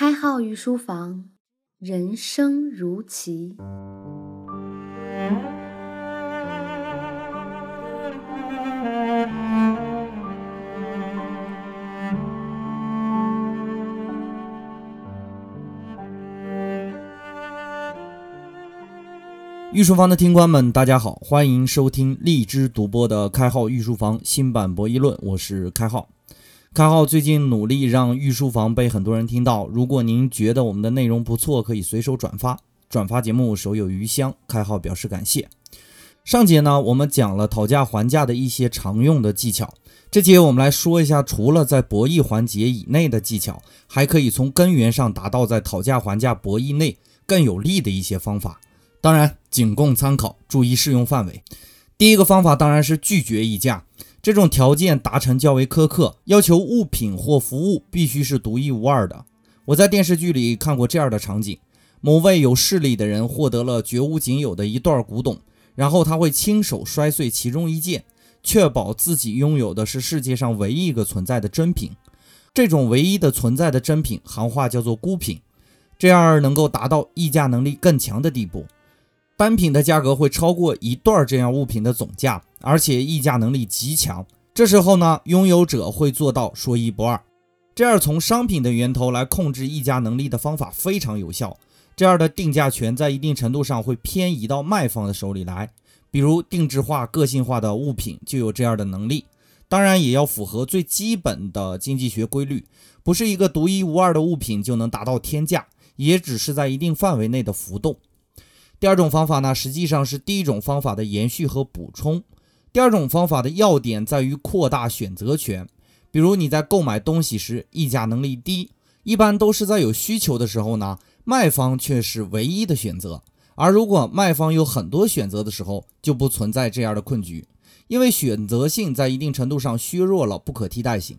开号御书房，人生如棋。御书房的听官们，大家好，欢迎收听荔枝独播的开号御书房新版博弈论，我是开号。开号最近努力让御书房被很多人听到，如果您觉得我们的内容不错，可以随手转发，转发节目手有余香，开号表示感谢。上节呢，我们讲了讨价还价的一些常用的技巧，这节我们来说一下，除了在博弈环节以内的技巧，还可以从根源上达到在讨价还价博弈内更有利的一些方法。当然，仅供参考，注意适用范围。第一个方法当然是拒绝议价，这种条件达成较为苛刻，要求物品或服务必须是独一无二的。我在电视剧里看过这样的场景：某位有势力的人获得了绝无仅有的一段古董，然后他会亲手摔碎其中一件，确保自己拥有的是世界上唯一一个存在的真品。这种唯一的存在的真品，行话叫做孤品，这样能够达到议价能力更强的地步。单品的价格会超过一段这样物品的总价，而且议价能力极强。这时候呢，拥有者会做到说一不二。这样从商品的源头来控制议价能力的方法非常有效。这样的定价权在一定程度上会偏移到卖方的手里来。比如定制化、个性化的物品就有这样的能力。当然也要符合最基本的经济学规律，不是一个独一无二的物品就能达到天价，也只是在一定范围内的浮动。第二种方法呢，实际上是第一种方法的延续和补充。第二种方法的要点在于扩大选择权。比如你在购买东西时，议价能力低，一般都是在有需求的时候呢，卖方却是唯一的选择。而如果卖方有很多选择的时候，就不存在这样的困局，因为选择性在一定程度上削弱了不可替代性，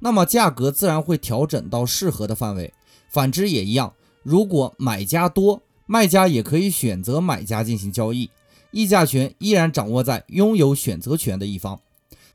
那么价格自然会调整到适合的范围。反之也一样，如果买家多，卖家也可以选择买家进行交易，议价权依然掌握在拥有选择权的一方。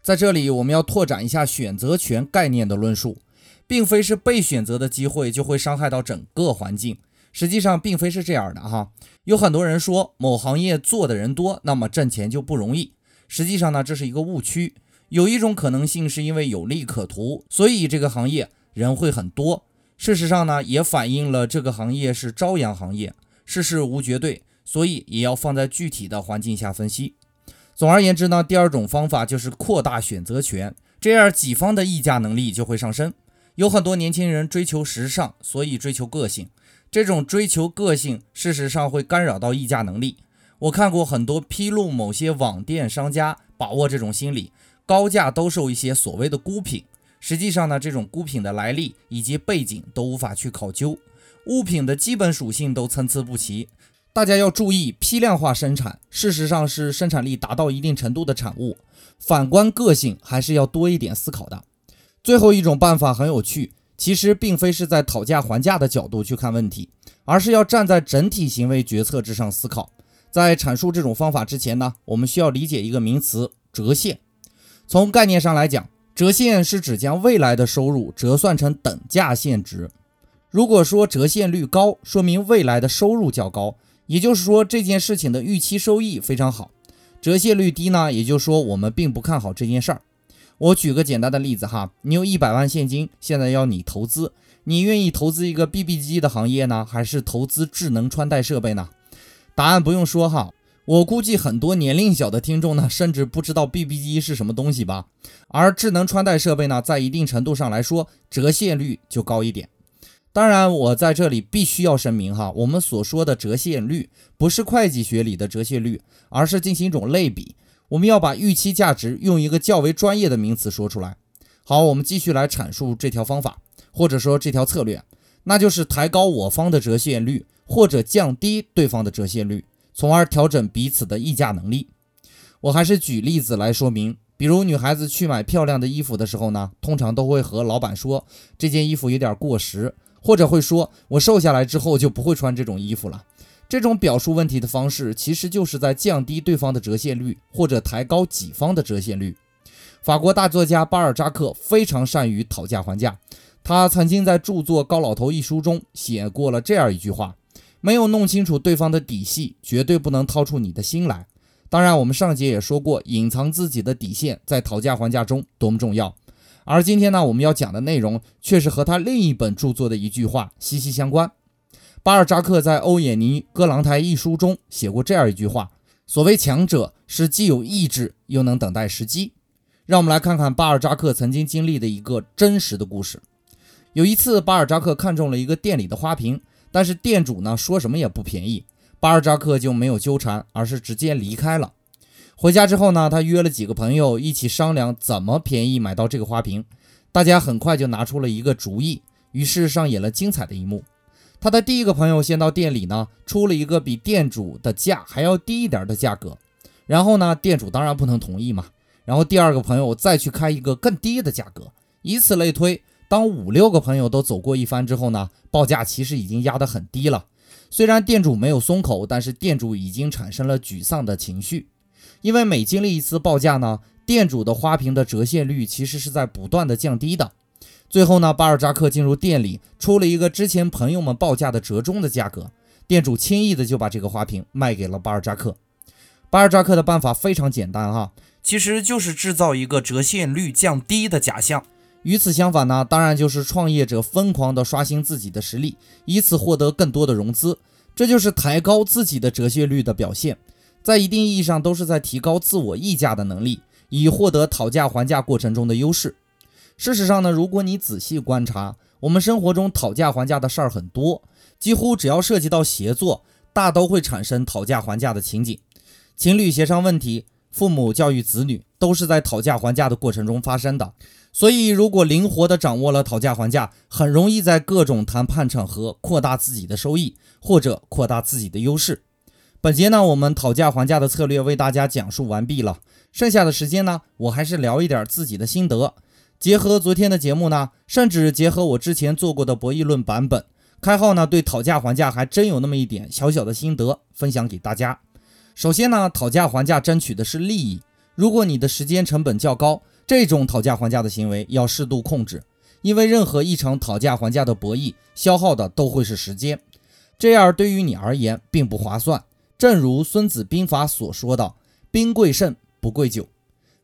在这里，我们要拓展一下选择权概念的论述，并非是被选择的机会就会伤害到整个环境。实际上，并非是这样的哈。有很多人说某行业做的人多，那么挣钱就不容易。实际上呢，这是一个误区。有一种可能性是因为有利可图，所以这个行业人会很多。事实上呢，也反映了这个行业是朝阳行业。世事无绝对，所以也要放在具体的环境下分析。总而言之呢，第二种方法就是扩大选择权，这样己方的议价能力就会上升。有很多年轻人追求时尚，所以追求个性。这种追求个性，事实上会干扰到议价能力。我看过很多披露某些网店商家把握这种心理，高价兜售一些所谓的孤品。实际上呢，这种孤品的来历以及背景都无法去考究。物品的基本属性都参差不齐，大家要注意批量化生产，事实上是生产力达到一定程度的产物。反观个性，还是要多一点思考的。最后一种办法很有趣，其实并非是在讨价还价的角度去看问题，而是要站在整体行为决策之上思考。在阐述这种方法之前呢，我们需要理解一个名词——折现。从概念上来讲，折现是指将未来的收入折算成等价现值。如果说折现率高，说明未来的收入较高，也就是说这件事情的预期收益非常好。折现率低呢，也就是说我们并不看好这件事儿。我举个简单的例子哈，你有一百万现金，现在要你投资，你愿意投资一个 BB 机的行业呢，还是投资智能穿戴设备呢？答案不用说哈，我估计很多年龄小的听众呢，甚至不知道 BB 机是什么东西吧。而智能穿戴设备呢，在一定程度上来说，折现率就高一点。当然，我在这里必须要声明哈，我们所说的折现率不是会计学里的折现率，而是进行一种类比。我们要把预期价值用一个较为专业的名词说出来。好，我们继续来阐述这条方法，或者说这条策略，那就是抬高我方的折现率，或者降低对方的折现率，从而调整彼此的议价能力。我还是举例子来说明，比如女孩子去买漂亮的衣服的时候呢，通常都会和老板说这件衣服有点过时。或者会说，我瘦下来之后就不会穿这种衣服了。这种表述问题的方式，其实就是在降低对方的折现率，或者抬高己方的折现率。法国大作家巴尔扎克非常善于讨价还价，他曾经在著作《高老头》一书中写过了这样一句话：“没有弄清楚对方的底细，绝对不能掏出你的心来。”当然，我们上节也说过，隐藏自己的底线在讨价还价中多么重要。而今天呢，我们要讲的内容却是和他另一本著作的一句话息息相关。巴尔扎克在《欧也尼·戈朗台》一书中写过这样一句话：“所谓强者是既有意志又能等待时机。”让我们来看看巴尔扎克曾经经历的一个真实的故事。有一次，巴尔扎克看中了一个店里的花瓶，但是店主呢说什么也不便宜，巴尔扎克就没有纠缠，而是直接离开了。回家之后呢，他约了几个朋友一起商量怎么便宜买到这个花瓶。大家很快就拿出了一个主意，于是上演了精彩的一幕。他的第一个朋友先到店里呢，出了一个比店主的价还要低一点的价格，然后呢，店主当然不能同意嘛。然后第二个朋友再去开一个更低的价格，以此类推。当五六个朋友都走过一番之后呢，报价其实已经压得很低了。虽然店主没有松口，但是店主已经产生了沮丧的情绪，因为每经历一次报价呢，店主的花瓶的折现率其实是在不断的降低的。最后呢，巴尔扎克进入店里，出了一个之前朋友们报价的折中的价格，店主轻易的就把这个花瓶卖给了巴尔扎克。巴尔扎克的办法非常简单哈，其实就是制造一个折现率降低的假象。与此相反呢，当然就是创业者疯狂地刷新自己的实力，以此获得更多的融资，这就是抬高自己的折现率的表现，在一定意义上都是在提高自我议价的能力，以获得讨价还价过程中的优势。事实上呢，如果你仔细观察，我们生活中讨价还价的事儿很多，几乎只要涉及到协作，大都会产生讨价还价的情景。情侣协商问题，父母教育子女，都是在讨价还价的过程中发生的。所以，如果灵活地掌握了讨价还价，很容易在各种谈判场合扩大自己的收益，或者扩大自己的优势。本节呢，我们讨价还价的策略为大家讲述完毕了。剩下的时间呢，我还是聊一点自己的心得。结合昨天的节目呢，甚至结合我之前做过的博弈论版本，开号呢对讨价还价还真有那么一点小小的心得分享给大家。首先呢，讨价还价争取的是利益。如果你的时间成本较高，这种讨价还价的行为要适度控制，因为任何一场讨价还价的博弈消耗的都会是时间，这样对于你而言并不划算。正如《孙子兵法》所说的“兵贵胜，不贵久”。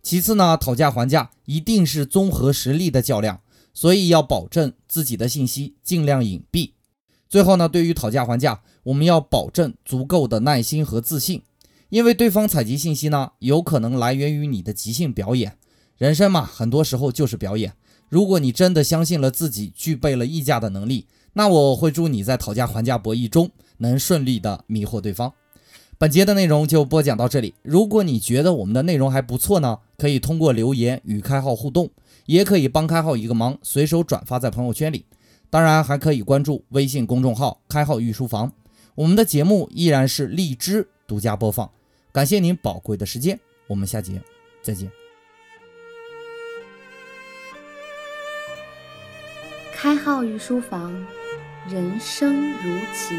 其次呢，讨价还价一定是综合实力的较量，所以要保证自己的信息尽量隐蔽。最后呢，对于讨价还价，我们要保证足够的耐心和自信，因为对方采集信息呢，有可能来源于你的即兴表演。人生嘛，很多时候就是表演。如果你真的相信了自己具备了议价的能力，那我会祝你在讨价还价博弈中能顺利的迷惑对方。本节的内容就播讲到这里。如果你觉得我们的内容还不错呢，可以通过留言与开号互动，也可以帮开号一个忙，随手转发在朋友圈里。当然，还可以关注微信公众号“开号御书房”。我们的节目依然是荔枝独家播放。感谢您宝贵的时间，我们下节再见。开号御书房，人生如棋。